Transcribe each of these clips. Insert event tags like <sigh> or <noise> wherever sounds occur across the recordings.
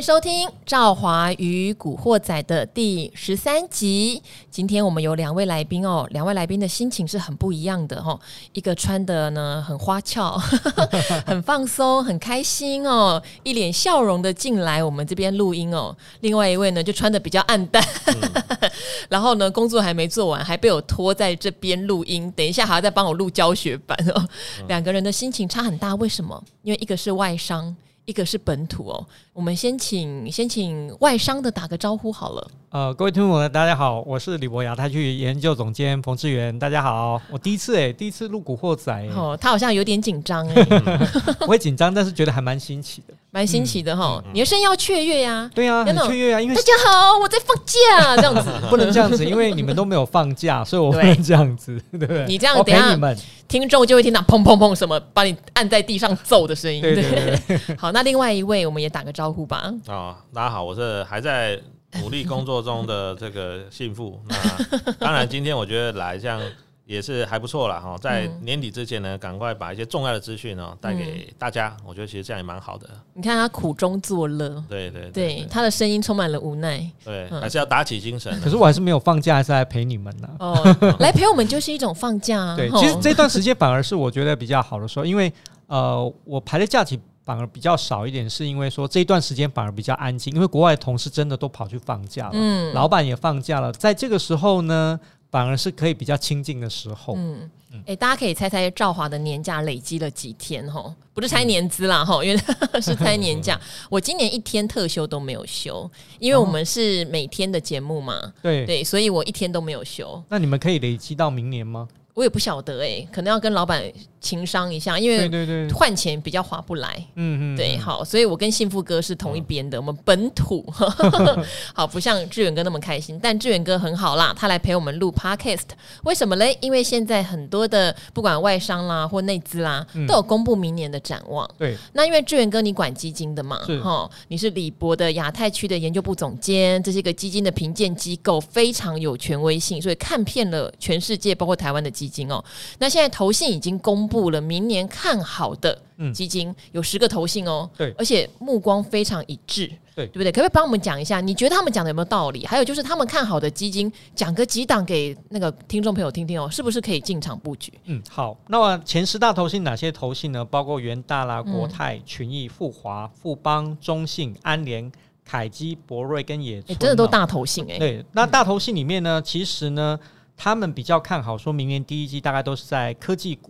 收听《赵华与古惑仔》的第十三集。今天我们有两位来宾哦，两位来宾的心情是很不一样的哈、哦。一个穿的呢很花俏，<laughs> 很放松，很开心哦，一脸笑容的进来我们这边录音哦。另外一位呢就穿的比较暗淡，<laughs> 然后呢工作还没做完，还被我拖在这边录音。等一下还要再帮我录教学版哦。两个人的心情差很大，为什么？因为一个是外伤。一个是本土哦，我们先请先请外商的打个招呼好了。呃，各位听众大家好，我是李博雅，他去研究总监冯志源，大家好。我第一次哎，第一次录古惑仔哦，他好像有点紧张哎，<laughs> 我会紧张，但是觉得还蛮新奇的，蛮新奇的哈。你的声音要雀跃呀，对呀，很雀跃啊，因为大家好，我在放假这样子，<laughs> 不能这样子，因为你们都没有放假，所以我不能这样子，<laughs> 对不对？你这样等下。听众就会听到砰砰砰什么把你按在地上揍的声音。对，对，对，<laughs> 好，那另外一位我们也打个招呼吧。啊、哦，大家好，我是还在努力工作中的这个幸福。那当然，今天我觉得来这样。也是还不错了哈，在年底之前呢，赶快把一些重要的资讯呢带给大家。我觉得其实这样也蛮好的。你看他苦中作乐，对对对，他的声音充满了无奈。对，还是要打起精神。可是我还是没有放假，还是来陪你们呢。哦，来陪我们就是一种放假啊。<laughs> 对，其实这段时间反而是我觉得比较好的时候，因为呃，我排的假期反而比较少一点，是因为说这一段时间反而比较安静，因为国外的同事真的都跑去放假了，嗯，老板也放假了，在这个时候呢。反而是可以比较亲近的时候。嗯，哎、欸，大家可以猜猜赵华的年假累积了几天？哈，不是猜年资啦，哈、嗯，因为 <laughs> 是猜年假。我今年一天特休都没有休，因为我们是每天的节目嘛。哦、对对，所以我一天都没有休。那你们可以累积到明年吗？我也不晓得哎、欸，可能要跟老板情商一下，因为换钱比较划不来。嗯嗯，对，好，所以我跟幸福哥是同一边的，我们本土 <laughs> 好，不像志远哥那么开心，但志远哥很好啦，他来陪我们录 Podcast，为什么嘞？因为现在很多的不管外商啦或内资啦，都有公布明年的展望。对，那因为志远哥你管基金的嘛，哈，你是李博的亚太区的研究部总监，这是一个基金的评鉴机构，非常有权威性，所以看遍了全世界，包括台湾的基金哦。那现在投信已经公布了明年看好的基金，嗯、有十个投信哦，对，而且目光非常一致，对，对不对？可不可以帮我们讲一下？你觉得他们讲的有没有道理？还有就是他们看好的基金，讲个几档给那个听众朋友听听哦，是不是可以进场布局？嗯，好。那么前十大投信哪些投信呢？包括元大啦、国泰、群益、富华、富邦、中信、安联、凯基、博瑞跟野村，真的都大头信哎。对，那大头信里面呢，其实呢。他们比较看好，说明年第一季大概都是在科技股，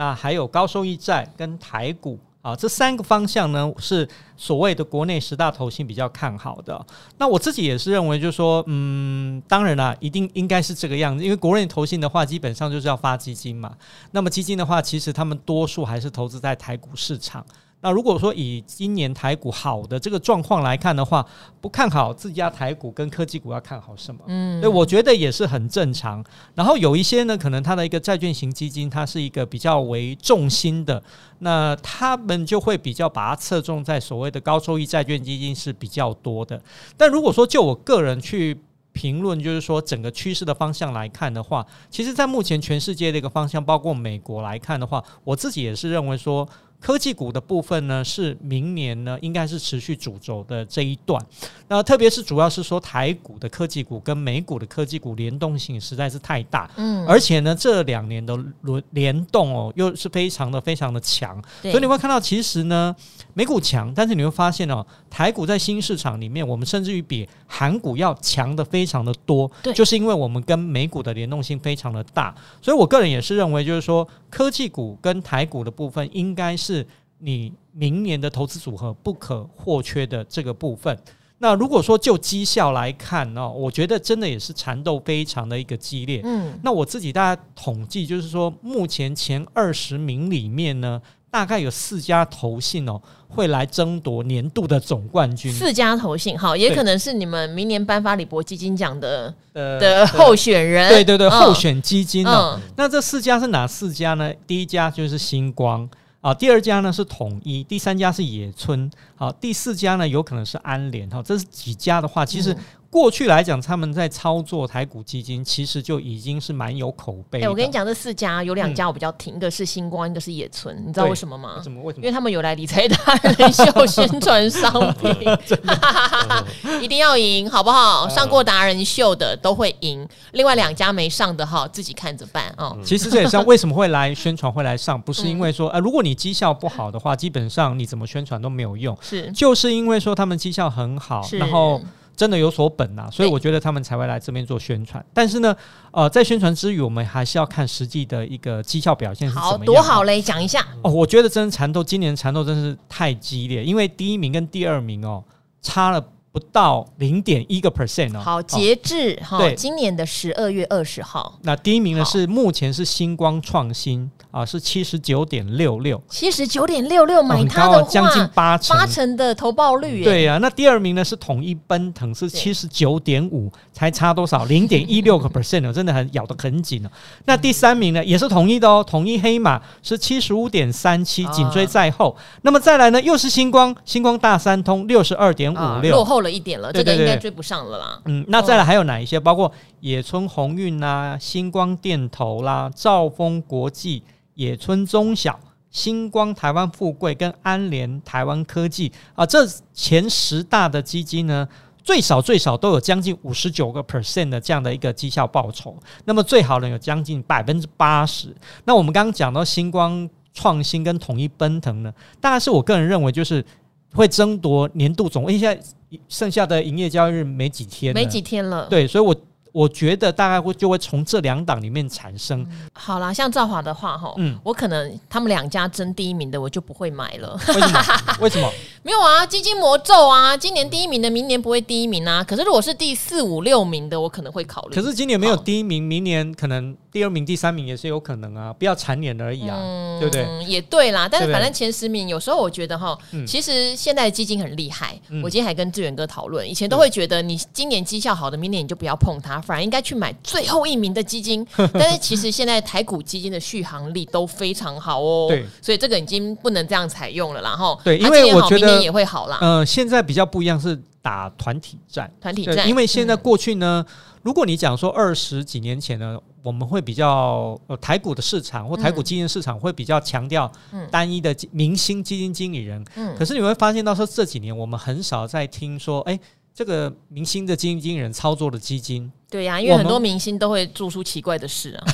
那还有高收益债跟台股啊，这三个方向呢是所谓的国内十大投信比较看好的。那我自己也是认为，就是说，嗯，当然啦，一定应该是这个样子，因为国内投信的话，基本上就是要发基金嘛。那么基金的话，其实他们多数还是投资在台股市场。那如果说以今年台股好的这个状况来看的话，不看好自家台股跟科技股要看好什么？嗯，对，我觉得也是很正常。然后有一些呢，可能它的一个债券型基金，它是一个比较为重心的，那他们就会比较把它侧重在所谓的高收益债券基金是比较多的。但如果说就我个人去评论，就是说整个趋势的方向来看的话，其实在目前全世界的一个方向，包括美国来看的话，我自己也是认为说。科技股的部分呢，是明年呢应该是持续主轴的这一段。那特别是主要是说台股的科技股跟美股的科技股联动性实在是太大，嗯，而且呢这两年的轮联动哦又是非常的非常的强，所以你会看到其实呢美股强，但是你会发现哦台股在新市场里面，我们甚至于比韩股要强的非常的多，对，就是因为我们跟美股的联动性非常的大，所以我个人也是认为就是说科技股跟台股的部分应该是。是你明年的投资组合不可或缺的这个部分。那如果说就绩效来看呢，我觉得真的也是缠斗非常的一个激烈。嗯，那我自己大家统计，就是说目前前二十名里面呢，大概有四家投信哦会来争夺年度的总冠军。四家投信，好，也可能是你们明年颁发李博基金奖的的候选人。对对对，候选基金哦。那这四家是哪四家呢？第一家就是星光。啊，第二家呢是统一，第三家是野村，好，第四家呢有可能是安联，哈，这是几家的话，其实过去来讲，他们在操作台股基金，其实就已经是蛮有口碑。哎，我跟你讲，这四家有两家我比较挺，一个是星光，一个是野村，你知道为什么吗？为什么？为什么？因为他们有来理财达人秀宣传商品，<laughs> <laughs> 一定要赢，好不好？上过达人秀的都会赢，另外两家没上的哈，自己看着办啊。其实这也是为什么会来宣传，会来上，不是因为说，呃，如果你绩效不好的话，基本上你怎么宣传都没有用。是，就是因为说他们绩效很好，然后。真的有所本呐、啊，所以我觉得他们才会来这边做宣传。但是呢，呃，在宣传之余，我们还是要看实际的一个绩效表现是怎么样。好多好嘞，讲一下哦。我觉得真的缠斗，今年缠斗真是太激烈，因为第一名跟第二名哦差了不到零点一个 percent 哦。好，截至哈，对，今年的十二月二十号，那第一名呢是目前是星光创新。啊，是七十九点六六，七十九点六六，买它的话，将近八成，八成的投报率。对呀、啊，那第二名呢是统一奔腾，是七十九点五，才差多少？零点一六个 <laughs> percent 哦，真的很咬得很紧哦。那第三名呢，也是统一的哦，统一黑马是七十五点三七，紧追在后。那么再来呢，又是星光，星光大三通六十二点五六，落后了一点了，这个应该追不上了啦。嗯，那再来还有哪一些？包括野村鸿运啦、星光电投啦、兆丰国际。野村中小、星光台湾富贵跟安联台湾科技啊，这前十大的基金呢，最少最少都有将近五十九个 percent 的这样的一个绩效报酬。那么最好呢有将近百分之八十。那我们刚刚讲到星光创新跟统一奔腾呢，大概是我个人认为就是会争夺年度总。因为现在剩下的营业交易日没几天，没几天了。对，所以我。我觉得大概会就会从这两档里面产生。好啦，像兆华的话，哈，嗯，我可能他们两家争第一名的，我就不会买了。为什么？<laughs> 为什么？没有啊，基金魔咒啊，今年第一名的，明年不会第一名啊。可是如果是第四五六名的，我可能会考虑。可是今年没有第一名，明年可能第二名、第三名也是有可能啊，不要蝉联而已啊，嗯对不对？也对啦，但是反正前十名，有时候我觉得哈，其实现在的基金很厉害。我今天还跟志远哥讨论，以前都会觉得你今年绩效好的，明年你就不要碰它。反而应该去买最后一名的基金，<laughs> 但是其实现在台股基金的续航力都非常好哦。对，所以这个已经不能这样采用了啦。然后对，因为我觉得明年也会好啦。呃，现在比较不一样是打团体战，团体战。因为现在过去呢，如果你讲说二十几年前呢，我们会比较呃台股的市场或台股基金市场会比较强调单一的明星基金经理人。嗯。可是你会发现到说这几年我们很少在听说，哎。这个明星的基金经理人操作的基金，对呀、啊，因为很多明星都会做出奇怪的事啊，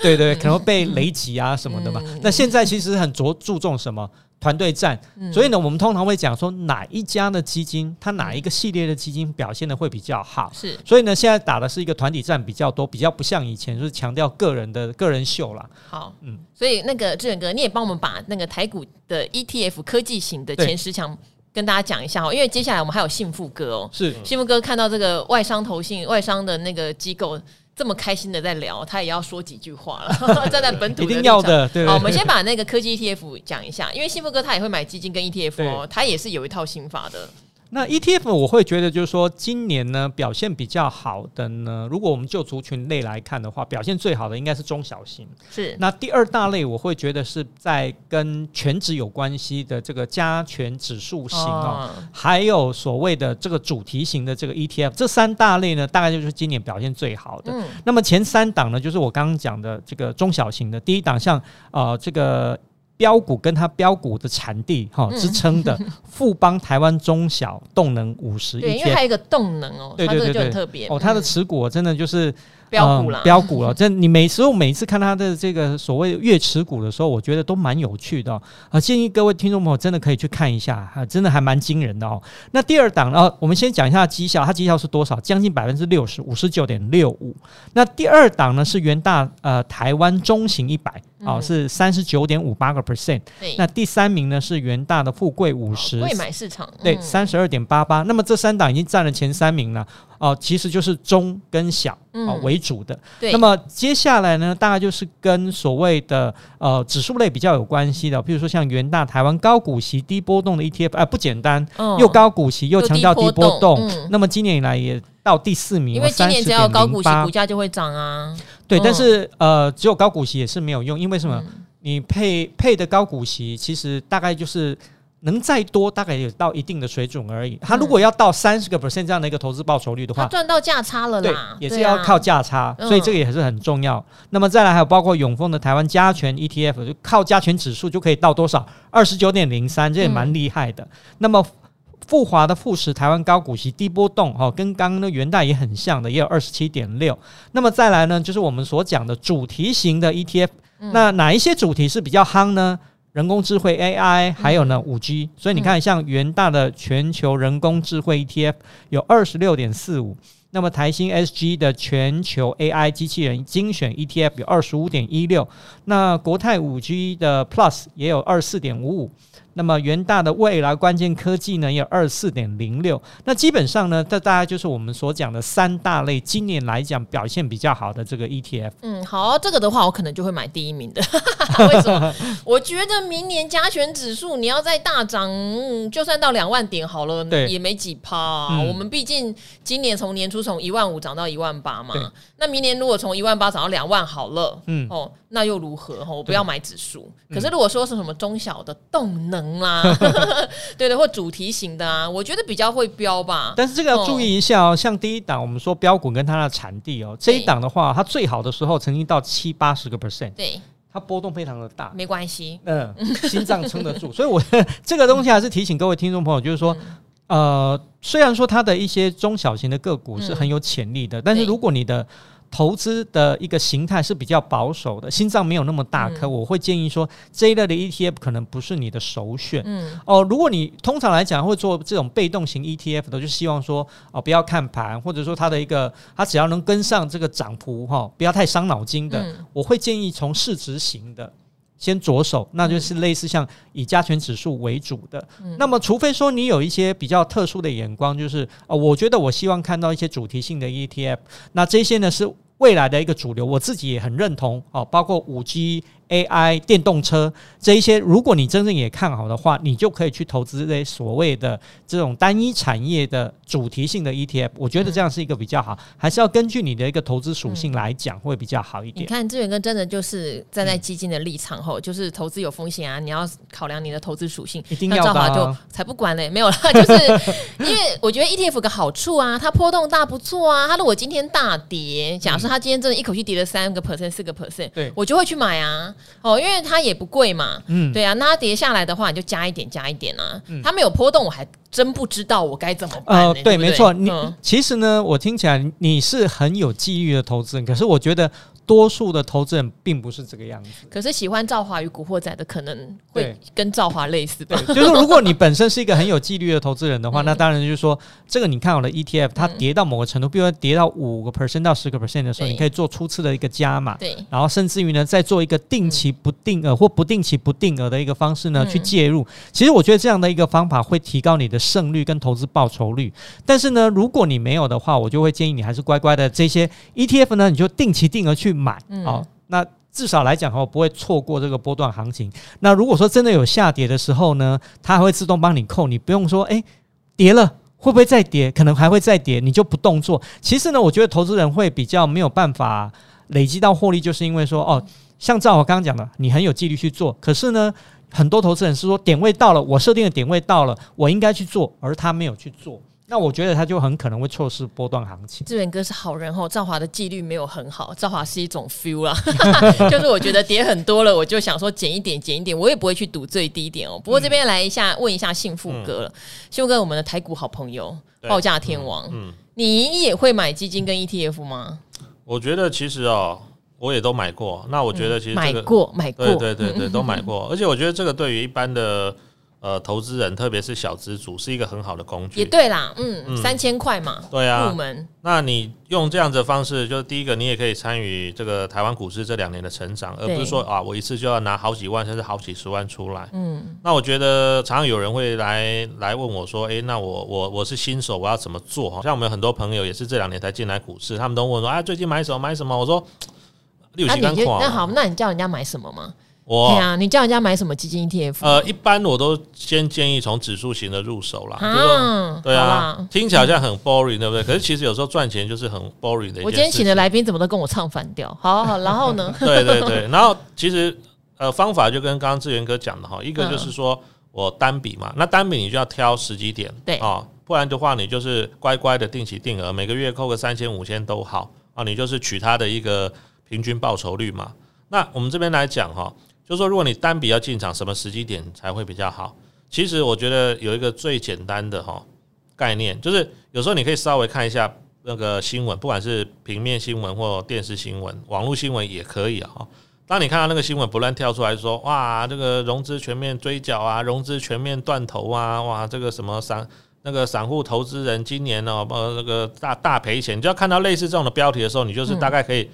对 <laughs> 对，<laughs> 可能被雷击啊什么的嘛。嗯、那现在其实很着注重什么团队战，嗯、所以呢，我们通常会讲说哪一家的基金，它哪一个系列的基金表现的会比较好。是，所以呢，现在打的是一个团体战比较多，比较不像以前就是强调个人的个人秀啦。好，嗯，所以那个志远哥，你也帮我们把那个台股的 ETF 科技型的前十强。跟大家讲一下哦，因为接下来我们还有幸福哥哦，是。幸福哥看到这个外商投信、外商的那个机构这么开心的在聊，他也要说几句话了。<laughs> 站在本土的一定要的，对。好，我们先把那个科技 ETF 讲一下，因为幸福哥他也会买基金跟 ETF 哦，他也是有一套心法的。那 ETF 我会觉得就是说，今年呢表现比较好的呢，如果我们就族群类来看的话，表现最好的应该是中小型。是。那第二大类我会觉得是在跟全职有关系的这个加权指数型哦，还有所谓的这个主题型的这个 ETF，这三大类呢，大概就是今年表现最好的。嗯。那么前三档呢，就是我刚刚讲的这个中小型的，第一档像呃这个。标股跟它标股的产地哈支撑的 <laughs> 富邦台湾中小动能五十，对，因为还有一个动能哦，对对对对，特别哦，它的持股真的就是标股了，标股了。这你每时候每次看它的这个所谓月持股的时候，我觉得都蛮有趣的啊，建议各位听众朋友真的可以去看一下啊，真的还蛮惊人的哦。那第二档呢，我们先讲一下绩效，它绩效是多少？将近百分之六十五十九点六五。那第二档呢是元大呃台湾中型一百。啊，是三十九点五八个 percent。那第三名呢是元大的富贵五十，柜买市场，对，三十二点八八。那么这三档已经占了前三名了。哦，其实就是中跟小哦为主的。对。那么接下来呢，大概就是跟所谓的呃指数类比较有关系的，比如说像元大台湾高股息低波动的 ETF，哎，不简单，又高股息又强调低波动。那么今年以来也到第四名，因为今年只要高股息，股价就会涨啊。对，但是呃，只有高股息也是没有用，因为什么？你配配的高股息，其实大概就是。能再多，大概也到一定的水准而已。它如果要到三十个 percent 这样的一个投资报酬率的话，赚到价差了啦，对，也是要靠价差，啊、所以这个也是很重要。嗯、那么再来还有包括永丰的台湾加权 ETF，就靠加权指数就可以到多少？二十九点零三，这也蛮厉害的。嗯、那么富华的富时台湾高股息低波动，哈，跟刚刚的元大也很像的，也有二十七点六。那么再来呢，就是我们所讲的主题型的 ETF，、嗯、那哪一些主题是比较夯呢？人工智慧 AI，还有呢五 G，所以你看，像元大的全球人工智慧 ETF 有二十六点四五，那么台新 SG 的全球 AI 机器人精选 ETF 有二十五点一六，那国泰五 G 的 Plus 也有二十四点五五。那么元大的未来关键科技呢，也有二十四点零六。那基本上呢，这大概就是我们所讲的三大类，今年来讲表现比较好的这个 ETF。嗯，好，这个的话我可能就会买第一名的。<laughs> 为什么？我觉得明年加权指数你要再大涨，嗯，就算到两万点好了，对也没几趴啊。嗯、我们毕竟今年从年初从一万五涨到一万八嘛。那明年如果从一万八涨到两万好了，嗯，哦，那又如何？我不要买指数。可是如果说是什么中小的动能，啦，<laughs> 对的，或主题型的啊，我觉得比较会标吧。但是这个要注意一下哦，像第一档我们说标股跟它的产地哦，这一档的话，它最好的时候曾经到七八十个 percent，对，它波动非常的大，没关系，嗯，<laughs> 心脏撑得住。所以我这个东西还是提醒各位听众朋友，就是说，呃，虽然说它的一些中小型的个股是很有潜力的，但是如果你的投资的一个形态是比较保守的，心脏没有那么大颗，嗯、我会建议说这一类的 ETF 可能不是你的首选。嗯，哦，如果你通常来讲会做这种被动型 ETF 的，就希望说哦不要看盘，或者说它的一个它只要能跟上这个涨幅哈，不要太伤脑筋的，嗯、我会建议从市值型的先着手，那就是类似像以加权指数为主的。嗯、那么除非说你有一些比较特殊的眼光，就是哦，我觉得我希望看到一些主题性的 ETF，那这些呢是。未来的一个主流，我自己也很认同哦，包括五 G。AI 电动车这一些，如果你真正也看好的话，你就可以去投资这些所谓的这种单一产业的主题性的 ETF。我觉得这样是一个比较好，还是要根据你的一个投资属性来讲会比较好一点。你看志远哥真的就是站在基金的立场后，就是投资有风险啊，你要考量你的投资属性。一定要的。就才不管嘞，没有啦，<laughs> 就是因为我觉得 ETF 有个好处啊，它波动大不错啊。它如果今天大跌，假设它今天真的一口气跌了三个 percent、四个 percent，对我就会去买啊。哦，因为它也不贵嘛，嗯，对啊，那它跌下来的话，你就加一点，加一点啊。嗯，它没有波动，我还真不知道我该怎么办。呃，对，没错，你其实呢，我听起来你是很有机遇的投资人，可是我觉得。多数的投资人并不是这个样子，可是喜欢赵华与古惑仔的可能会跟赵华类似的。就是如果你本身是一个很有纪律的投资人的话，<laughs> 那当然就是说，这个你看好的 ETF，它跌到某个程度，比如说跌到五个 percent 到十个 percent 的时候，你可以做初次的一个加码，对，然后甚至于呢，再做一个定期不定额或不定期不定额的一个方式呢去介入。其实我觉得这样的一个方法会提高你的胜率跟投资报酬率。但是呢，如果你没有的话，我就会建议你还是乖乖的这些 ETF 呢，你就定期定额去。买好，那至少来讲哦，不会错过这个波段行情。那如果说真的有下跌的时候呢，它还会自动帮你扣，你不用说，诶，跌了会不会再跌？可能还会再跌，你就不动作。其实呢，我觉得投资人会比较没有办法累积到获利，就是因为说，哦，像照我刚刚讲的，你很有纪律去做，可是呢，很多投资人是说点位到了，我设定的点位到了，我应该去做，而他没有去做。那我觉得他就很可能会错失波段行情。志远哥是好人吼，赵华的纪律没有很好，赵华是一种 feel 啦，<laughs> 就是我觉得跌很多了，我就想说减一点，减一点，我也不会去赌最低点哦。不过这边来一下问一下幸福哥了，幸福哥我们的台股好朋友，报价天王，嗯，你也会买基金跟 ETF 吗？我觉得其实哦，我也都买过。那我觉得其实买过买过，对对对对，都买过。<laughs> 而且我觉得这个对于一般的。呃，投资人特别是小资主是一个很好的工具。也对啦，嗯，嗯三千块嘛，对啊，入门。那你用这样子的方式，就是第一个，你也可以参与这个台湾股市这两年的成长，而不是说啊，我一次就要拿好几万甚至好几十万出来。嗯，那我觉得常常有人会来来问我说，诶，那我我我是新手，我要怎么做？像我们有很多朋友也是这两年才进来股市，他们都问说，啊，最近买什么买什么？我说，六七万块。那好，那你叫人家买什么吗？我对啊，你叫人家买什么基金 ETF？呃，一般我都先建议从指数型的入手啦。啊，对啊，啦听起来好像很 boring，对不对？可是其实有时候赚钱就是很 boring 的。我今天请的来宾怎么都跟我唱反调？好，好，好，然后呢？<laughs> <laughs> 对对对，然后其实呃方法就跟刚刚志源哥讲的哈，一个就是说。我单笔嘛，那单笔你就要挑十几点，对哦，不然的话你就是乖乖的定期定额，每个月扣个三千五千都好啊，你就是取它的一个平均报酬率嘛。那我们这边来讲哈，就是说如果你单笔要进场，什么时机点才会比较好？其实我觉得有一个最简单的哈概念，就是有时候你可以稍微看一下那个新闻，不管是平面新闻或电视新闻、网络新闻也可以哈。当你看到那个新闻不断跳出来说，哇，这个融资全面追缴啊，融资全面断头啊，哇，这个什么散那个散户投资人今年哦，呃，那个大大赔钱，你就要看到类似这种的标题的时候，你就是大概可以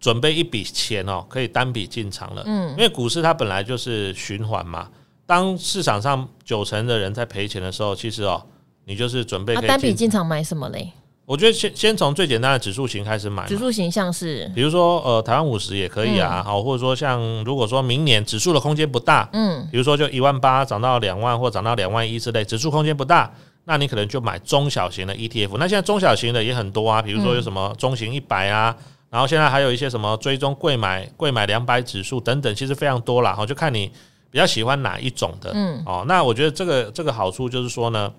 准备一笔钱哦，可以单笔进场了。嗯，因为股市它本来就是循环嘛，当市场上九成的人在赔钱的时候，其实哦，你就是准备可以单笔进场买什么嘞？我觉得先先从最简单的指数型开始买，指数型像是，比如说呃台湾五十也可以啊，好、嗯，或者说像如果说明年指数的空间不大，嗯，比如说就一万八涨到两万或涨到两万一之类，指数空间不大，那你可能就买中小型的 ETF。那现在中小型的也很多啊，比如说有什么中型一百啊，然后现在还有一些什么追踪贵买贵买两百指数等等，其实非常多啦。好，就看你比较喜欢哪一种的，嗯，哦，那我觉得这个这个好处就是说呢。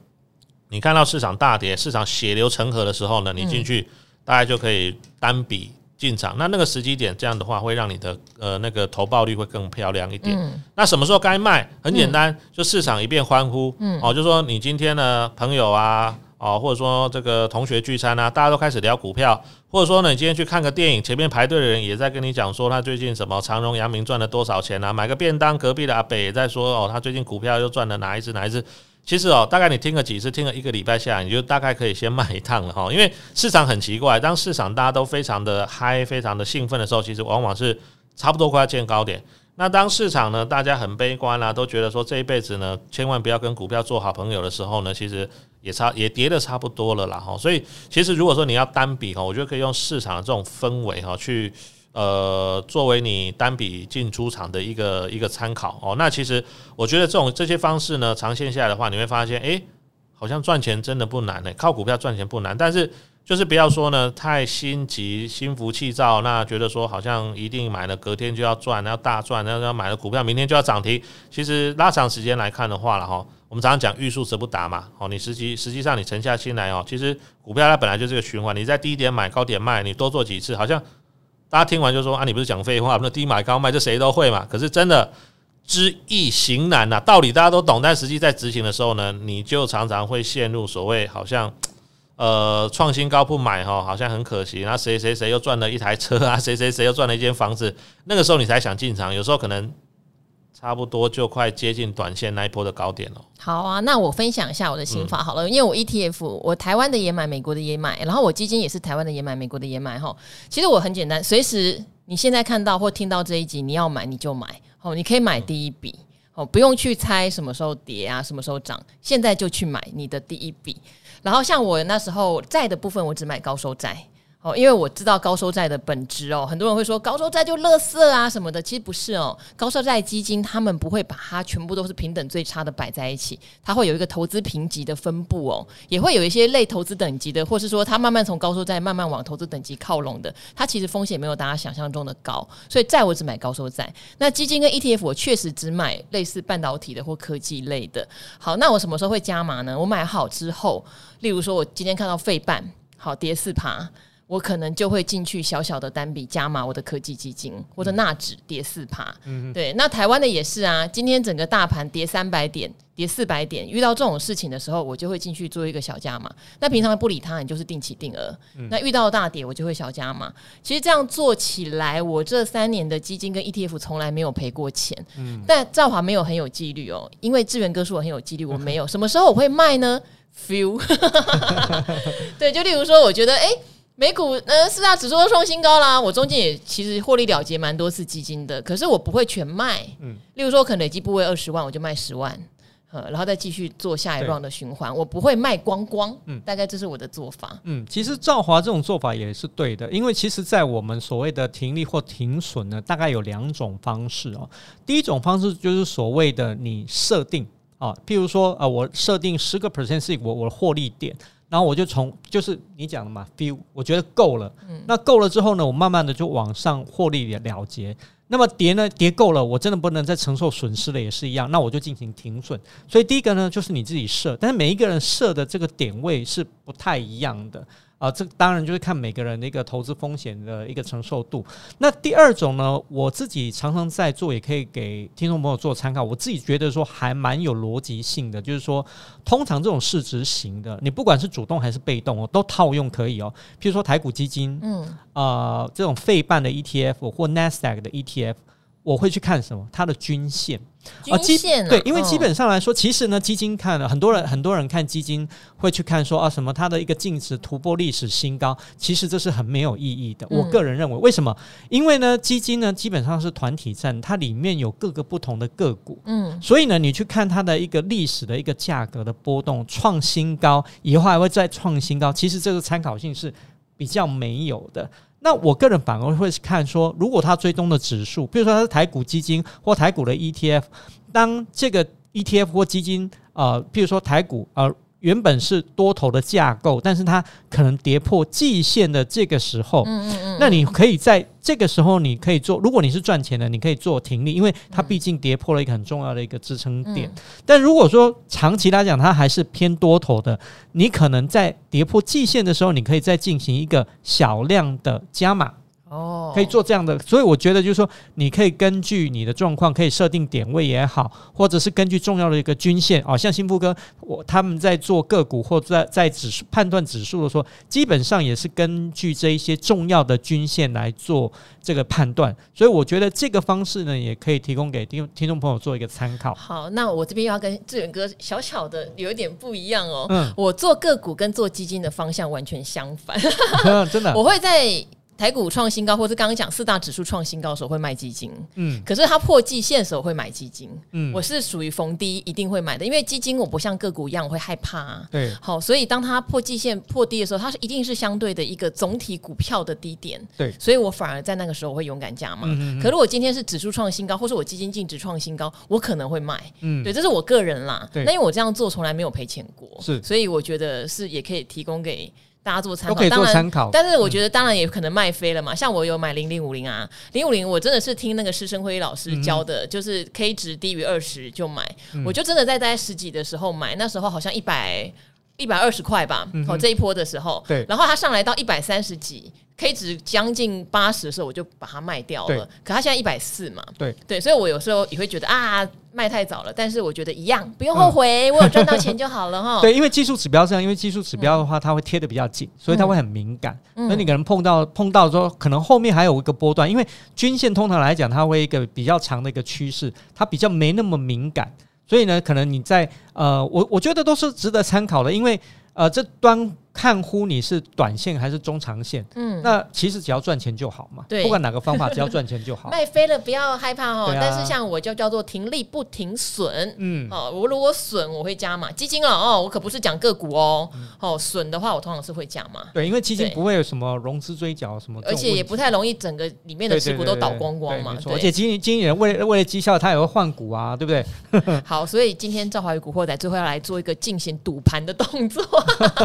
你看到市场大跌，市场血流成河的时候呢，你进去大概就可以单笔进场。那那个时机点，这样的话会让你的呃那个投报率会更漂亮一点。那什么时候该卖？很简单，就市场一片欢呼，哦，就说你今天呢朋友啊，哦，或者说这个同学聚餐啊，大家都开始聊股票，或者说呢你今天去看个电影，前面排队的人也在跟你讲说他最近什么长荣、阳明赚了多少钱啊，买个便当，隔壁的阿北也在说哦，他最近股票又赚了哪一只哪一只。其实哦，大概你听个几次，听了一个礼拜下来，你就大概可以先卖一趟了哈。因为市场很奇怪，当市场大家都非常的嗨、非常的兴奋的时候，其实往往是差不多快要见高点。那当市场呢，大家很悲观啦、啊，都觉得说这一辈子呢，千万不要跟股票做好朋友的时候呢，其实也差也跌得差不多了啦哈。所以其实如果说你要单笔哈，我觉得可以用市场的这种氛围哈去。呃，作为你单笔进出场的一个一个参考哦，那其实我觉得这种这些方式呢，长线下来的话，你会发现，诶，好像赚钱真的不难呢，靠股票赚钱不难，但是就是不要说呢太心急、心浮气躁，那觉得说好像一定买了隔天就要赚，要大赚，那要买了股票明天就要涨停。其实拉长时间来看的话了哈，我们常常讲欲速则不达嘛，哦，你实际实际上你沉下心来哦，其实股票它本来就是个循环，你在低点买高点卖，你多做几次，好像。大家听完就说啊，你不是讲废话？那低买高卖，这谁都会嘛。可是真的知易行难呐，道理大家都懂，但实际在执行的时候呢，你就常常会陷入所谓好像呃创新高不买哈，好像很可惜。那谁谁谁又赚了一台车啊，<laughs> 谁谁谁又赚了一间房子，那个时候你才想进场，有时候可能。差不多就快接近短线那一波的高点了。好啊，那我分享一下我的心法好了，因为我 ETF 我台湾的也买，美国的也买，然后我基金也是台湾的也买，美国的也买哈。其实我很简单，随时你现在看到或听到这一集，你要买你就买，好，你可以买第一笔，哦，不用去猜什么时候跌啊，什么时候涨，现在就去买你的第一笔。然后像我那时候债的部分，我只买高收债。哦，因为我知道高收债的本质哦，很多人会说高收债就垃圾啊什么的，其实不是哦。高收债基金他们不会把它全部都是平等最差的摆在一起，它会有一个投资评级的分布哦，也会有一些类投资等级的，或是说它慢慢从高收债慢慢往投资等级靠拢的，它其实风险没有大家想象中的高。所以债我只买高收债，那基金跟 ETF 我确实只买类似半导体的或科技类的。好，那我什么时候会加码呢？我买好之后，例如说我今天看到费半好跌四趴。我可能就会进去小小的单笔加码我的科技基金，或者纳指跌四趴。嗯，对，那台湾的也是啊。今天整个大盘跌三百点，跌四百点，遇到这种事情的时候，我就会进去做一个小加码。那平常不理它，你就是定期定额。那遇到大跌，我就会小加码。其实这样做起来，我这三年的基金跟 ETF 从来没有赔过钱。嗯，但兆华没有很有纪律哦，因为志远哥说我很有纪律，我没有。<laughs> 什么时候我会卖呢？Feel，<laughs> <laughs> 对，就例如说，我觉得哎。欸美股呃四大指数都创新高啦，我中间也其实获利了结蛮多次基金的，可是我不会全卖。嗯，例如说可能累积部位二十万，我就卖十万，呃，然后再继续做下一 round 的循环，我不会卖光光。嗯，大概这是我的做法。嗯，其实兆华这种做法也是对的，因为其实，在我们所谓的停利或停损呢，大概有两种方式哦。第一种方式就是所谓的你设定啊，譬如说啊，我设定十个 percent 是我我的获利点。然后我就从就是你讲的嘛，feel 我觉得够了，嗯，那够了之后呢，我慢慢的就往上获利了结。那么跌呢？跌够了，我真的不能再承受损失了，也是一样。那我就进行停损。所以第一个呢，就是你自己设，但是每一个人设的这个点位是不太一样的。啊，这当然就是看每个人的一个投资风险的一个承受度。那第二种呢，我自己常常在做，也可以给听众朋友做参考。我自己觉得说还蛮有逻辑性的，就是说，通常这种市值型的，你不管是主动还是被动哦，都套用可以哦。譬如说台股基金，嗯，啊、呃，这种费半的 ETF 或 Nasdaq 的 ETF。我会去看什么？它的均线，均线、啊、对，因为基本上来说，其实呢，基金看了很多人，很多人看基金会去看说啊，什么它的一个净值突破历史新高，其实这是很没有意义的。我个人认为，为什么？因为呢，基金呢基本上是团体战，它里面有各个不同的个股，嗯，所以呢，你去看它的一个历史的一个价格的波动，创新高以后还会再创新高，其实这个参考性是比较没有的。那我个人反而会看说，如果它追踪的指数，比如说它是台股基金或台股的 ETF，当这个 ETF 或基金，呃，譬如说台股，呃。原本是多头的架构，但是它可能跌破季线的这个时候，嗯嗯嗯，那你可以在这个时候，你可以做。如果你是赚钱的，你可以做停利，因为它毕竟跌破了一个很重要的一个支撑点。嗯、但如果说长期来讲，它还是偏多头的，你可能在跌破季线的时候，你可以再进行一个小量的加码。哦，可以做这样的，所以我觉得就是说，你可以根据你的状况，可以设定点位也好，或者是根据重要的一个均线哦，像新富哥我他们在做个股或在在指数判断指数的时候，基本上也是根据这一些重要的均线来做这个判断，所以我觉得这个方式呢，也可以提供给听听众朋友做一个参考。好，那我这边又要跟志远哥小小的有一点不一样哦，嗯，我做个股跟做基金的方向完全相反，嗯、<laughs> 真的，<laughs> 我会在。台股创新高，或是刚刚讲四大指数创新高的时候会卖基金，嗯，可是它破季线的时候会买基金，嗯，我是属于逢低一定会买的，因为基金我不像个股一样我会害怕，啊，对，好，所以当它破季线破低的时候，它是一定是相对的一个总体股票的低点，对，所以我反而在那个时候我会勇敢加码，嗯，可如果今天是指数创新高，或是我基金净值创新高，我可能会卖，嗯，对，这是我个人啦，对，那因为我这样做从来没有赔钱过，是，所以我觉得是也可以提供给。大家做参考，可以做参考。但是我觉得当然也可能卖飞了嘛。嗯、像我有买零零五零啊，零五零我真的是听那个施生辉老师教的，嗯、就是 K 值低于二十就买。嗯、我就真的在大概十几的时候买，那时候好像一百一百二十块吧。嗯、哦，这一波的时候，对，然后它上来到一百三十几。K 值将近八十的时候，我就把它卖掉了。可它现在一百四嘛，对对，所以我有时候也会觉得啊，卖太早了。但是我觉得一样，不用后悔，嗯、我有赚到钱就好了哈。<laughs> 对，因为技术指标这样，因为技术指标的话，它会贴的比较紧，所以它会很敏感。那、嗯、你可能碰到碰到说，可能后面还有一个波段，因为均线通常来讲，它会一个比较长的一个趋势，它比较没那么敏感。所以呢，可能你在呃，我我觉得都是值得参考的，因为呃，这端。看乎你是短线还是中长线，嗯，那其实只要赚钱就好嘛，对，不管哪个方法，只要赚钱就好。<laughs> 卖飞了不要害怕哦，啊、但是像我就叫做停利不停损，嗯，哦，我如果损我会加嘛基金了哦，我可不是讲个股哦，嗯、哦，损的话我通常是会加嘛，对，因为基金不会有什么融资追缴什么，而且也不太容易整个里面的持股都倒光光嘛，而且经经理人为了为了绩效，他也会换股啊，对不对？<laughs> 好，所以今天赵华宇古惑仔最后要来做一个进行赌盘的动作。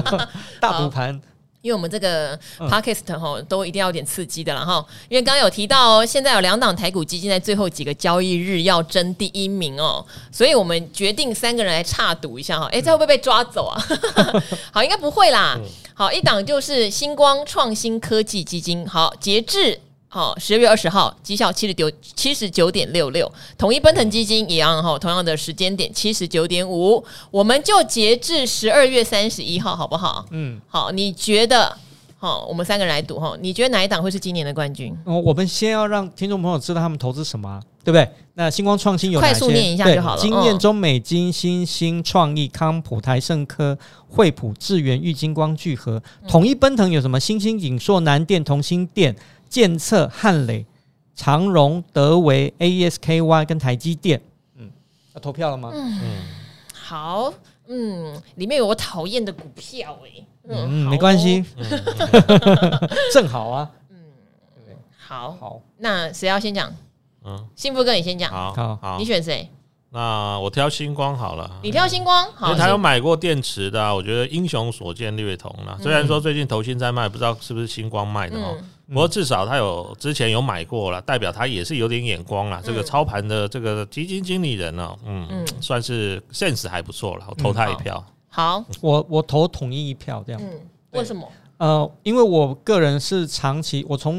<laughs> 大补盘，因为我们这个 podcast 哈都一定要有点刺激的了哈。因为刚刚有提到哦，现在有两档台股基金在最后几个交易日要争第一名哦，所以我们决定三个人来差赌一下哈。哎，这会不会被抓走啊？<laughs> 好，应该不会啦。好，一档就是星光创新科技基金，好，截至。好，十二月二十号绩效七十九七十九点六六，统一奔腾基金一样哈，同样的时间点七十九点五，我们就截至十二月三十一号，好不好？嗯，好，你觉得？好，我们三个人来赌哈，你觉得哪一档会是今年的冠军？哦，我们先要让听众朋友知道他们投资什么，对不对？那星光创新有？快速念一下就好了。经验、中美金、新兴创意、康普、台盛科、惠普、智源、玉金光、聚合、统一奔腾有什么？新兴、景硕、南电、同心电。建策、汉磊、长荣、德维、AES-KY 跟台积电，嗯，要投票了吗？嗯，好，嗯，里面有我讨厌的股票哎、欸，嗯，没关系，<laughs> 正好啊，嗯，好，好，那谁要先讲？嗯，幸福哥你先讲，好，好，你选谁？那我挑星光好了，你挑星光，好，因为他有买过电池的，啊，我觉得英雄所见略同了。虽然说最近投信在卖，不知道是不是星光卖的哦。不过至少他有之前有买过了，代表他也是有点眼光了。这个操盘的这个基金经理人呢，嗯嗯，算是 sense 还不错了，我投他一票。好，我我投统一一票这样。嗯，为什么？呃，因为我个人是长期，我从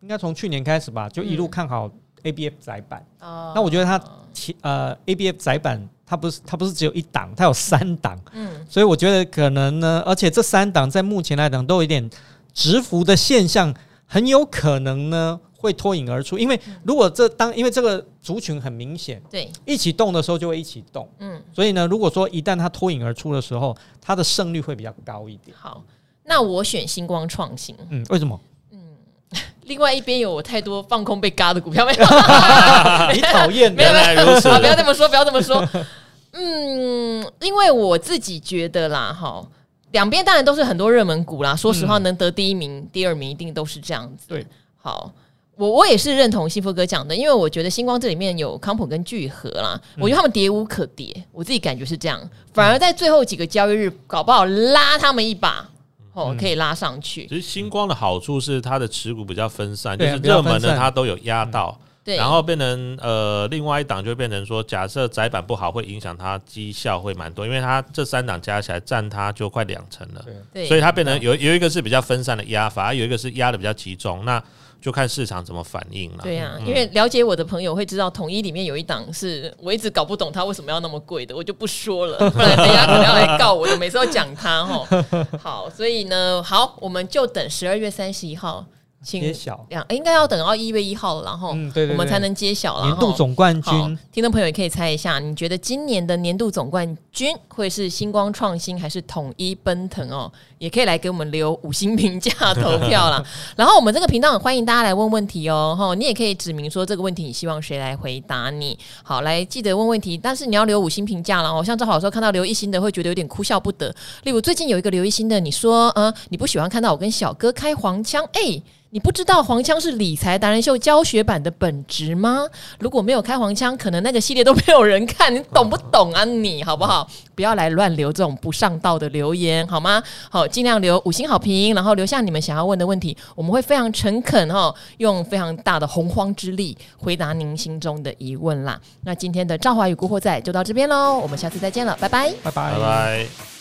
应该从去年开始吧，就一路看好 ABF 窄板。哦，那我觉得它呃 ABF 窄板。它不是，它不是只有一档，它有三档。嗯，所以我觉得可能呢，而且这三档在目前来讲都有一点直幅的现象，很有可能呢会脱颖而出。因为如果这当，因为这个族群很明显，对，一起动的时候就会一起动。嗯，所以呢，如果说一旦它脱颖而出的时候，它的胜率会比较高一点。好，那我选星光创新。嗯，为什么？<laughs> 另外一边有我太多放空被嘎的股票没有？<laughs> 你讨厌，原来如此。不要这么说，不要这么说。嗯，因为我自己觉得啦，哈，两边当然都是很多热门股啦。说实话，能得第一名、嗯、第二名一定都是这样子。对，好，我我也是认同幸福哥讲的，因为我觉得星光这里面有康普跟聚合啦，嗯、我觉得他们跌无可跌，我自己感觉是这样。反而在最后几个交易日，搞不好拉他们一把。哦，可以拉上去。其实星光的好处是它的持股比较分散，就是热门的它都有压到，对，然后变成呃另外一档就变成说，假设窄板不好会影响它绩效会蛮多，因为它这三档加起来占它就快两成了，对，所以它变成有有一个是比较分散的压法，有一个是压的比较集中，那。就看市场怎么反应了。对呀、啊，因为了解我的朋友会知道，统一里面有一档是我一直搞不懂它为什么要那么贵的，我就不说了，<laughs> 不然人家可能要来告我的。每次都讲它哦。好，所以呢，好，我们就等十二月三十一号。揭晓，应该要等到一月一号了，然后我们才能揭晓了。年度总冠军，听众朋友也可以猜一下，你觉得今年的年度总冠军会是星光创新还是统一奔腾哦？也可以来给我们留五星评价投票啦。<laughs> 然后我们这个频道很欢迎大家来问问题哦，哈，你也可以指明说这个问题你希望谁来回答你。好，来记得问问题，但是你要留五星评价了哦。像正好说看到留一星的会觉得有点哭笑不得。例如最近有一个留一星的，你说，嗯，你不喜欢看到我跟小哥开黄腔，哎、欸。你你不知道黄腔是理财达人秀教学版的本质吗？如果没有开黄腔，可能那个系列都没有人看。你懂不懂啊？你好不好？不要来乱留这种不上道的留言，好吗？好，尽量留五星好评，然后留下你们想要问的问题，我们会非常诚恳哈，用非常大的洪荒之力回答您心中的疑问啦。那今天的赵华与古惑仔就到这边喽，我们下次再见了，拜拜，拜拜，拜拜。